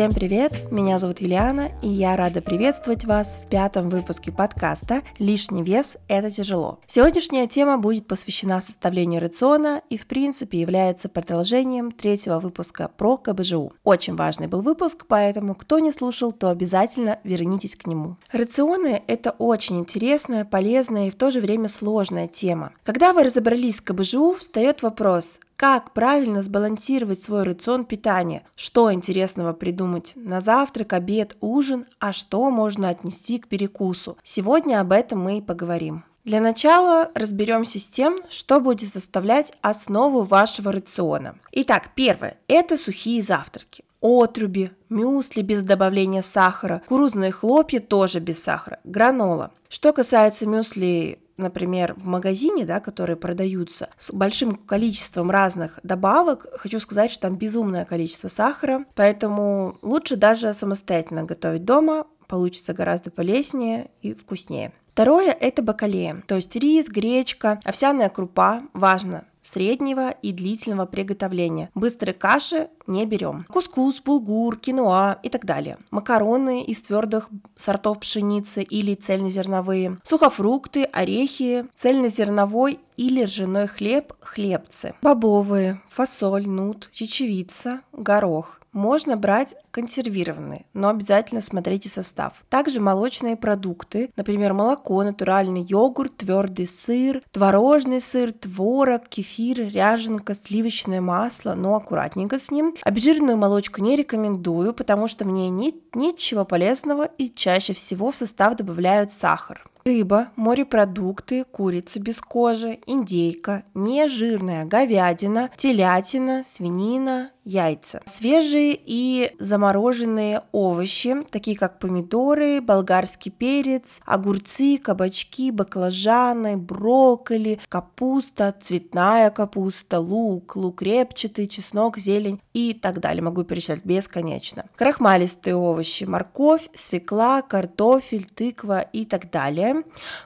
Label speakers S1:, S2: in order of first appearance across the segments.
S1: Всем привет! Меня зовут Юлиана, и я рада приветствовать вас в пятом выпуске подкаста «Лишний вес – это тяжело». Сегодняшняя тема будет посвящена составлению рациона и, в принципе, является продолжением третьего выпуска про КБЖУ. Очень важный был выпуск, поэтому кто не слушал, то обязательно вернитесь к нему. Рационы – это очень интересная, полезная и в то же время сложная тема. Когда вы разобрались с КБЖУ, встает вопрос – как правильно сбалансировать свой рацион питания? Что интересного придумать на завтрак, обед, ужин, а что можно отнести к перекусу? Сегодня об этом мы и поговорим. Для начала разберемся с тем, что будет составлять основу вашего рациона. Итак, первое – это сухие завтраки отруби, мюсли без добавления сахара, кукурузные хлопья тоже без сахара, гранола. Что касается мюсли например, в магазине, да, которые продаются с большим количеством разных добавок, хочу сказать, что там безумное количество сахара, поэтому лучше даже самостоятельно готовить дома, получится гораздо полезнее и вкуснее. Второе – это бакалея, то есть рис, гречка, овсяная крупа, важно, среднего и длительного приготовления. Быстрые каши не берем. Кускус, булгур, киноа и так далее. Макароны из твердых сортов пшеницы или цельнозерновые. Сухофрукты, орехи, цельнозерновой или ржаной хлеб, хлебцы. Бобовые, фасоль, нут, чечевица, горох. Можно брать консервированные, но обязательно смотрите состав. Также молочные продукты, например, молоко, натуральный йогурт, твердый сыр, творожный сыр, творог, кефир, ряженка, сливочное масло, но аккуратненько с ним. Обезжиренную молочку не рекомендую, потому что в ней нет ничего полезного и чаще всего в состав добавляют сахар. Рыба, морепродукты, курица без кожи, индейка, нежирная говядина, телятина, свинина, яйца. Свежие и замороженные овощи, такие как помидоры, болгарский перец, огурцы, кабачки, баклажаны, брокколи, капуста, цветная капуста, лук, лук репчатый, чеснок, зелень и так далее. Могу перечислять бесконечно. Крахмалистые овощи, морковь, свекла, картофель, тыква и так далее.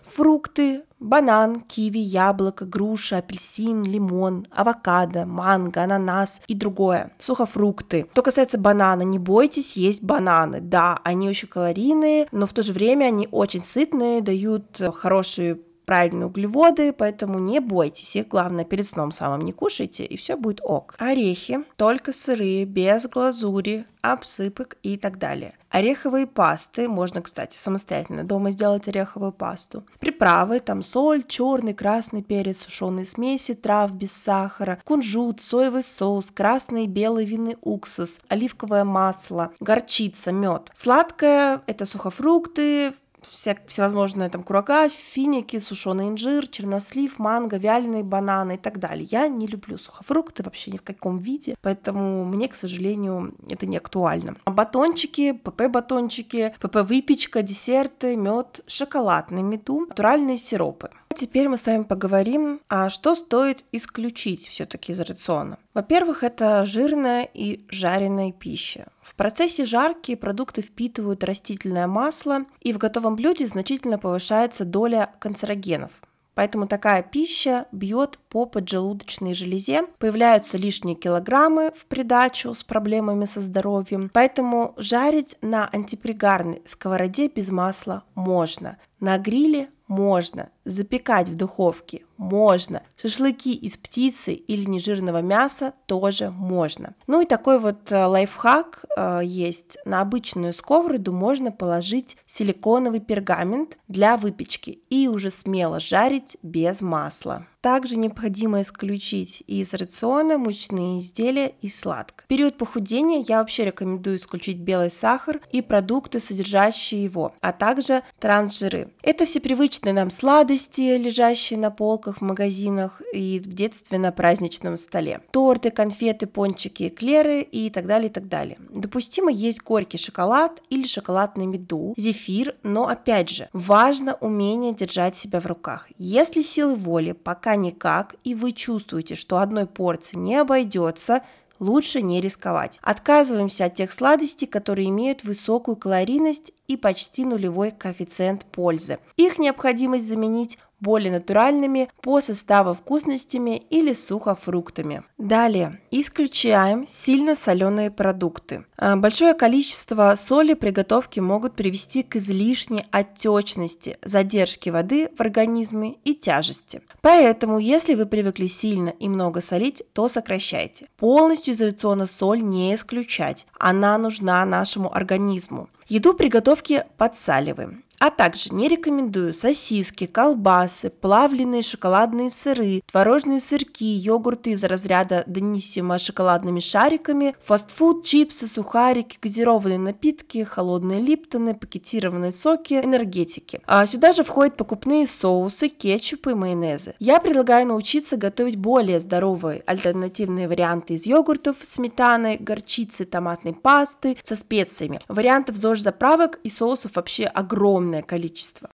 S1: Фрукты, банан, киви, яблоко, груша, апельсин, лимон, авокадо, манго, ананас и другое. Сухофрукты. Что касается банана, не бойтесь есть бананы. Да, они очень калорийные, но в то же время они очень сытные, дают хорошие правильные углеводы, поэтому не бойтесь их. Главное, перед сном самым не кушайте, и все будет ок. Орехи только сырые, без глазури, обсыпок и так далее. Ореховые пасты, можно, кстати, самостоятельно дома сделать ореховую пасту. Приправы, там соль, черный, красный перец, сушеные смеси, трав без сахара, кунжут, соевый соус, красный и белый винный уксус, оливковое масло, горчица, мед. Сладкое – это сухофрукты, вся, всевозможные там курага, финики, сушеный инжир, чернослив, манго, вяленые бананы и так далее. Я не люблю сухофрукты вообще ни в каком виде, поэтому мне, к сожалению, это не актуально. Батончики, ПП-батончики, ПП-выпечка, десерты, мед, шоколад на меду, натуральные сиропы. Теперь мы с вами поговорим, а что стоит исключить все-таки из рациона. Во-первых, это жирная и жареная пища. В процессе жарки продукты впитывают растительное масло, и в готовом блюде значительно повышается доля канцерогенов. Поэтому такая пища бьет по поджелудочной железе, появляются лишние килограммы в придачу с проблемами со здоровьем. Поэтому жарить на антипригарной сковороде без масла можно. На гриле можно. Запекать в духовке можно. Шашлыки из птицы или нежирного мяса тоже можно. Ну и такой вот э, лайфхак э, есть. На обычную сковороду можно положить силиконовый пергамент для выпечки и уже смело жарить без масла. Также необходимо исключить из рациона мучные изделия и сладкое. В период похудения я вообще рекомендую исключить белый сахар и продукты, содержащие его, а также трансжиры. Это все привычные нам сладости, лежащие на полках в магазинах и в детстве на праздничном столе. Торты, конфеты, пончики, эклеры и так далее, и так далее. Допустимо есть горький шоколад или шоколадный меду, зефир, но опять же, важно умение держать себя в руках. Если силы воли пока никак, и вы чувствуете, что одной порции не обойдется, лучше не рисковать. Отказываемся от тех сладостей, которые имеют высокую калорийность и почти нулевой коэффициент пользы. Их необходимость заменить более натуральными по составу вкусностями или сухофруктами. Далее, исключаем сильно соленые продукты. А, большое количество соли при готовке могут привести к излишней отечности, задержке воды в организме и тяжести. Поэтому, если вы привыкли сильно и много солить, то сокращайте. Полностью из рациона соль не исключать, она нужна нашему организму. Еду при готовке подсаливаем. А также не рекомендую сосиски, колбасы, плавленые шоколадные сыры, творожные сырки, йогурты из разряда Даниссимо шоколадными шариками, фастфуд, чипсы, сухарики, газированные напитки, холодные липтоны, пакетированные соки, энергетики. А сюда же входят покупные соусы, кетчупы и майонезы. Я предлагаю научиться готовить более здоровые альтернативные варианты из йогуртов, сметаны, горчицы, томатной пасты со специями. Вариантов ЗОЖ заправок и соусов вообще огромное огромное количество.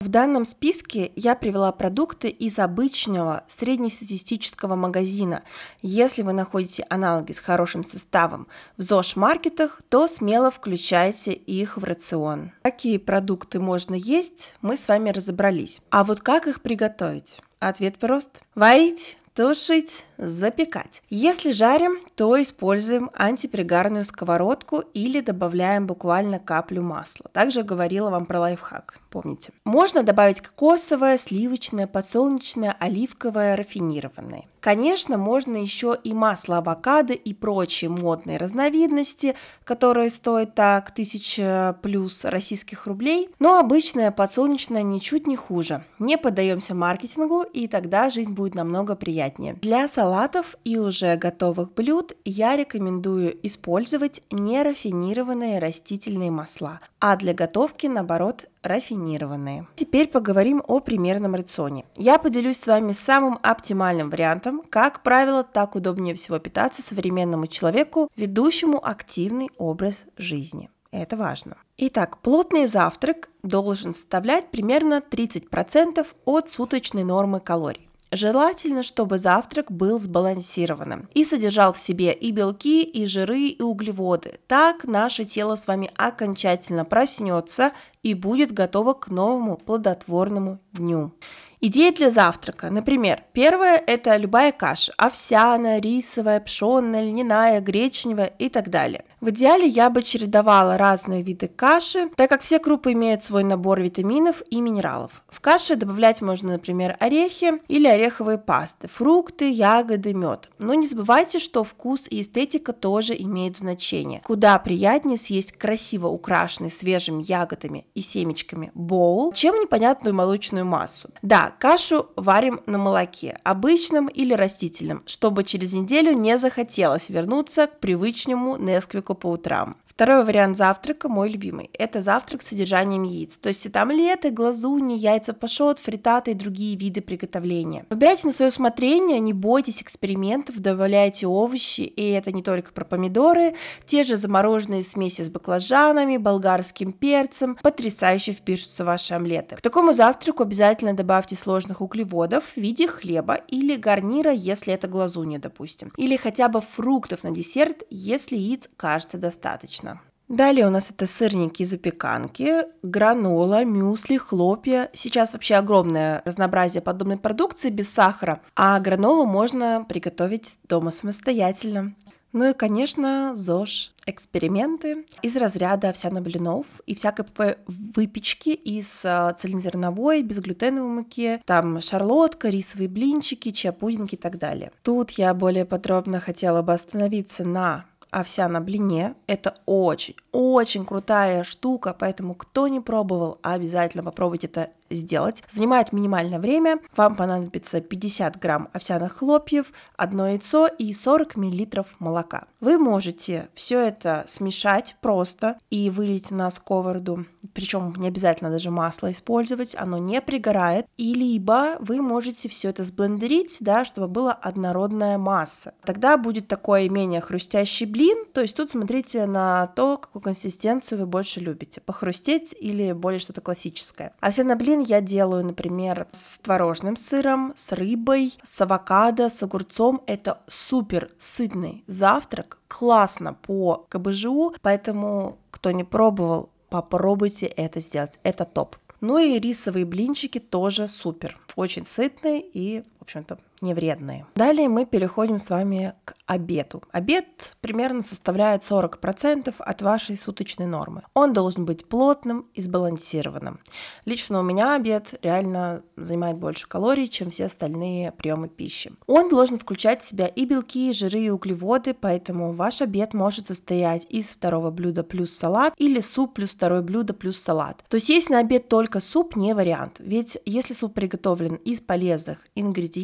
S1: В данном списке я привела продукты из обычного среднестатистического магазина. Если вы находите аналоги с хорошим составом в ЗОЖ-маркетах, то смело включайте их в рацион. Какие продукты можно есть, мы с вами разобрались. А вот как их приготовить? Ответ прост. Варить, тушить, запекать. Если жарим, то используем антипригарную сковородку или добавляем буквально каплю масла. Также говорила вам про лайфхак, помните. Можно добавить кокосовое, сливочное, подсолнечное, оливковое, рафинированное. Конечно, можно еще и масло авокадо и прочие модные разновидности, которые стоят так 1000 плюс российских рублей, но обычное подсолнечное ничуть не хуже. Не поддаемся маркетингу, и тогда жизнь будет намного приятнее. Для салатов и уже готовых блюд я рекомендую использовать нерафинированные растительные масла, а для готовки, наоборот, рафинированные. Теперь поговорим о примерном рационе. Я поделюсь с вами самым оптимальным вариантом, как правило, так удобнее всего питаться современному человеку, ведущему активный образ жизни. Это важно. Итак, плотный завтрак должен составлять примерно 30% от суточной нормы калорий. Желательно, чтобы завтрак был сбалансированным и содержал в себе и белки, и жиры, и углеводы. Так наше тело с вами окончательно проснется и будет готово к новому плодотворному дню. Идеи для завтрака. Например, первое – это любая каша – овсяная, рисовая, пшенная, льняная, гречневая и так далее. В идеале я бы чередовала разные виды каши, так как все крупы имеют свой набор витаминов и минералов. В каше добавлять можно, например, орехи или ореховые пасты, фрукты, ягоды, мед. Но не забывайте, что вкус и эстетика тоже имеют значение. Куда приятнее съесть красиво украшенный свежими ягодами и семечками боул, чем непонятную молочную массу. Да, кашу варим на молоке, обычном или растительном, чтобы через неделю не захотелось вернуться к привычному Несквику по утрам. Второй вариант завтрака, мой любимый, это завтрак с содержанием яиц, то есть там омлеты, глазуни, яйца пашот, фритаты и другие виды приготовления. Выбирайте на свое усмотрение, не бойтесь экспериментов, добавляйте овощи, и это не только про помидоры, те же замороженные смеси с баклажанами, болгарским перцем, потрясающе впишутся ваши омлеты. К такому завтраку обязательно добавьте сложных углеводов в виде хлеба или гарнира, если это глазунья, допустим, или хотя бы фруктов на десерт, если яиц кажется достаточно. Далее у нас это сырники запеканки, гранола, мюсли, хлопья. Сейчас вообще огромное разнообразие подобной продукции без сахара, а гранолу можно приготовить дома самостоятельно. Ну и, конечно, ЗОЖ эксперименты из разряда овсяно-блинов и всякой выпечки из а, цельнозерновой, безглютеновой муки, там шарлотка, рисовые блинчики, чиа-пудинги и так далее. Тут я более подробно хотела бы остановиться на овся на блине. Это очень, очень крутая штука, поэтому кто не пробовал, обязательно попробуйте это сделать. Занимает минимальное время. Вам понадобится 50 грамм овсяных хлопьев, одно яйцо и 40 миллилитров молока. Вы можете все это смешать просто и вылить на сковороду. Причем не обязательно даже масло использовать, оно не пригорает. И либо вы можете все это сблендерить, да, чтобы была однородная масса. Тогда будет такой менее хрустящий блин. То есть тут смотрите на то, какую консистенцию вы больше любите. Похрустеть или более что-то классическое. Овсяный блин я делаю, например, с творожным сыром, с рыбой, с авокадо, с огурцом. Это супер сытный завтрак, классно по КБЖУ, поэтому кто не пробовал, попробуйте это сделать. Это топ. Ну и рисовые блинчики тоже супер. Очень сытные и, общем-то, не вредные. Далее мы переходим с вами к обеду. Обед примерно составляет 40% от вашей суточной нормы. Он должен быть плотным и сбалансированным. Лично у меня обед реально занимает больше калорий, чем все остальные приемы пищи. Он должен включать в себя и белки, и жиры, и углеводы, поэтому ваш обед может состоять из второго блюда плюс салат или суп плюс второе блюдо плюс салат. То есть есть на обед только суп не вариант, ведь если суп приготовлен из полезных ингредиентов,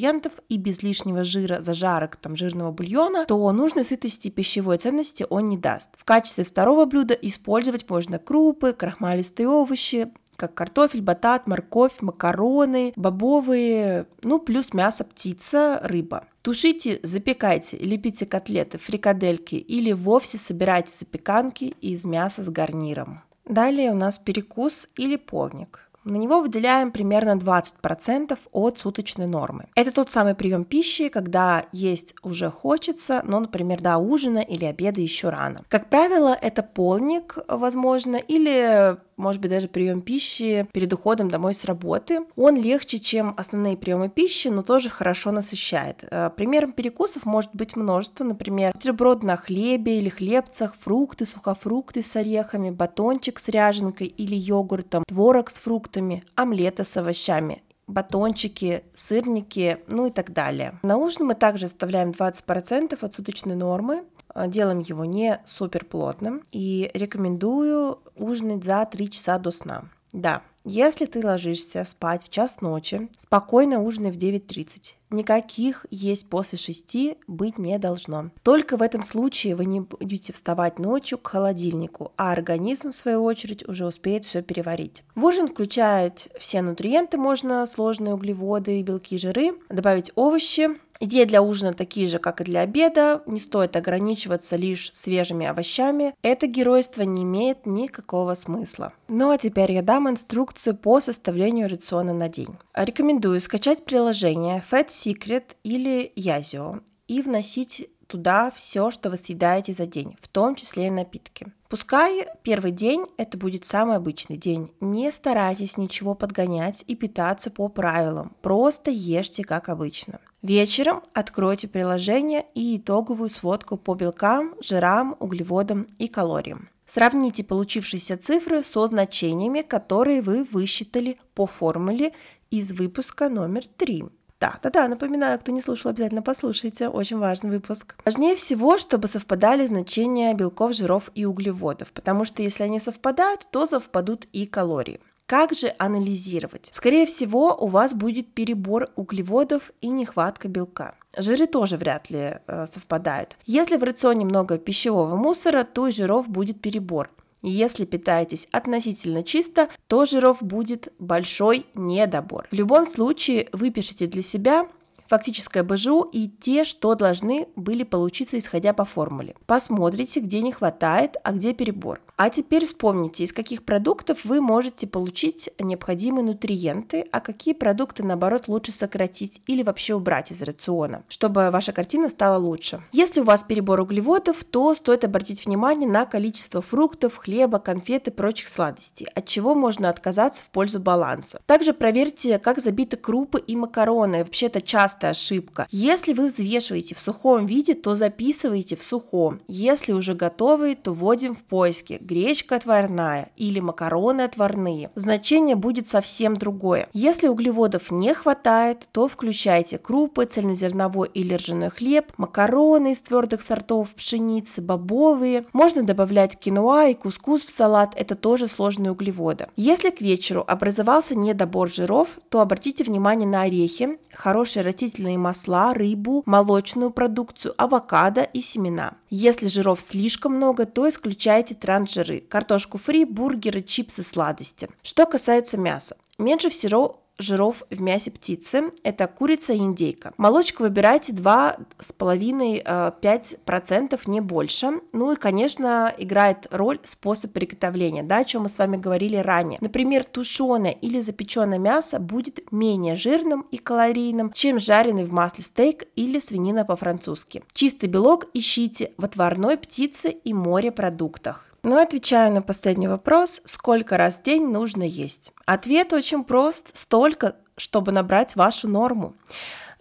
S1: и без лишнего жира, зажарок, там, жирного бульона, то нужной сытости пищевой ценности он не даст. В качестве второго блюда использовать можно крупы, крахмалистые овощи, как картофель, батат, морковь, макароны, бобовые, ну плюс мясо, птица, рыба. Тушите, запекайте, лепите котлеты, фрикадельки или вовсе собирайте запеканки из мяса с гарниром. Далее у нас перекус или полник. На него выделяем примерно 20% от суточной нормы. Это тот самый прием пищи, когда есть уже хочется, но, например, до ужина или обеда еще рано. Как правило, это полник, возможно, или может быть, даже прием пищи перед уходом домой с работы. Он легче, чем основные приемы пищи, но тоже хорошо насыщает. Э, примером перекусов может быть множество, например, бутерброд на хлебе или хлебцах, фрукты, сухофрукты с орехами, батончик с ряженкой или йогуртом, творог с фруктами, омлеты с овощами батончики, сырники, ну и так далее. На ужин мы также оставляем 20% от суточной нормы. А, делаем его не супер плотным и рекомендую ужинать за 3 часа до сна. Да, если ты ложишься спать в час ночи, спокойно ужинай в 9.30. Никаких есть после 6 быть не должно. Только в этом случае вы не будете вставать ночью к холодильнику, а организм, в свою очередь, уже успеет все переварить. В ужин включает все нутриенты, можно сложные углеводы, белки, жиры, добавить овощи, Идеи для ужина такие же, как и для обеда. Не стоит ограничиваться лишь свежими овощами. Это геройство не имеет никакого смысла. Ну а теперь я дам инструкцию по составлению рациона на день. Рекомендую скачать приложение Fat Secret или Yazio и вносить туда все, что вы съедаете за день, в том числе и напитки. Пускай первый день это будет самый обычный день. Не старайтесь ничего подгонять и питаться по правилам. Просто ешьте как обычно. Вечером откройте приложение и итоговую сводку по белкам, жирам, углеводам и калориям. Сравните получившиеся цифры со значениями, которые вы высчитали по формуле из выпуска номер 3. Да, да, да, напоминаю, кто не слушал, обязательно послушайте, очень важный выпуск. Важнее всего, чтобы совпадали значения белков, жиров и углеводов, потому что если они совпадают, то совпадут и калории. Как же анализировать? Скорее всего, у вас будет перебор углеводов и нехватка белка. Жиры тоже вряд ли э, совпадают. Если в рационе много пищевого мусора, то и жиров будет перебор. Если питаетесь относительно чисто, то жиров будет большой недобор. В любом случае выпишите для себя фактическое БЖУ и те, что должны были получиться, исходя по формуле. Посмотрите, где не хватает, а где перебор. А теперь вспомните, из каких продуктов вы можете получить необходимые нутриенты, а какие продукты, наоборот, лучше сократить или вообще убрать из рациона, чтобы ваша картина стала лучше. Если у вас перебор углеводов, то стоит обратить внимание на количество фруктов, хлеба, конфет и прочих сладостей, от чего можно отказаться в пользу баланса. Также проверьте, как забиты крупы и макароны. Вообще это часто частая ошибка. Если вы взвешиваете в сухом виде, то записывайте в сухом. Если уже готовые, то вводим в поиски гречка отварная или макароны отварные. Значение будет совсем другое. Если углеводов не хватает, то включайте крупы, цельнозерновой или ржаной хлеб, макароны из твердых сортов пшеницы, бобовые. Можно добавлять киноа и кускус в салат, это тоже сложные углеводы. Если к вечеру образовался недобор жиров, то обратите внимание на орехи, хороший растительный растительные масла, рыбу, молочную продукцию, авокадо и семена. Если жиров слишком много, то исключайте трансжиры, картошку фри, бургеры, чипсы, сладости. Что касается мяса, меньше всего жиров в мясе птицы. Это курица и индейка. Молочка выбирайте 2,5-5%, э, не больше. Ну и, конечно, играет роль способ приготовления, да, о чем мы с вами говорили ранее. Например, тушеное или запеченное мясо будет менее жирным и калорийным, чем жареный в масле стейк или свинина по-французски. Чистый белок ищите в отварной птице и морепродуктах. Но отвечаю на последний вопрос, сколько раз в день нужно есть. Ответ очень прост, столько, чтобы набрать вашу норму.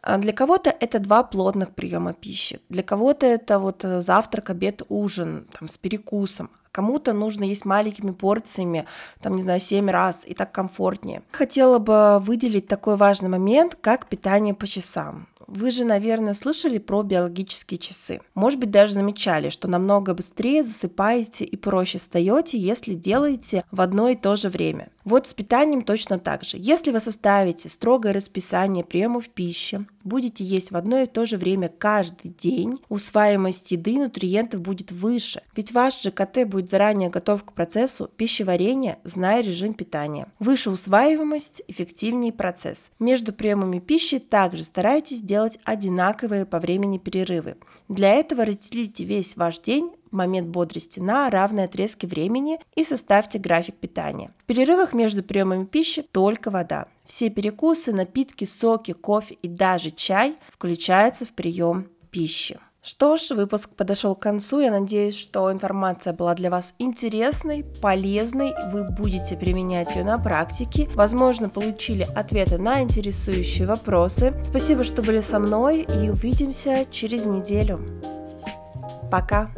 S1: А для кого-то это два плотных приема пищи, для кого-то это вот э, завтрак, обед, ужин там, с перекусом, Кому-то нужно есть маленькими порциями, там, не знаю, 7 раз, и так комфортнее. Хотела бы выделить такой важный момент, как питание по часам. Вы же, наверное, слышали про биологические часы. Может быть, даже замечали, что намного быстрее засыпаете и проще встаете, если делаете в одно и то же время. Вот с питанием точно так же. Если вы составите строгое расписание приемов пищи, будете есть в одно и то же время каждый день, усваиваемость еды и нутриентов будет выше. Ведь ваш ЖКТ будет заранее готов к процессу пищеварения, зная режим питания. Выше усваиваемость, эффективнее процесс. Между приемами пищи также старайтесь делать одинаковые по времени перерывы. Для этого разделите весь ваш день момент бодрости на равные отрезки времени и составьте график питания. В перерывах между приемами пищи только вода. Все перекусы, напитки, соки, кофе и даже чай включаются в прием пищи. Что ж, выпуск подошел к концу. Я надеюсь, что информация была для вас интересной, полезной. Вы будете применять ее на практике. Возможно, получили ответы на интересующие вопросы. Спасибо, что были со мной и увидимся через неделю. Пока!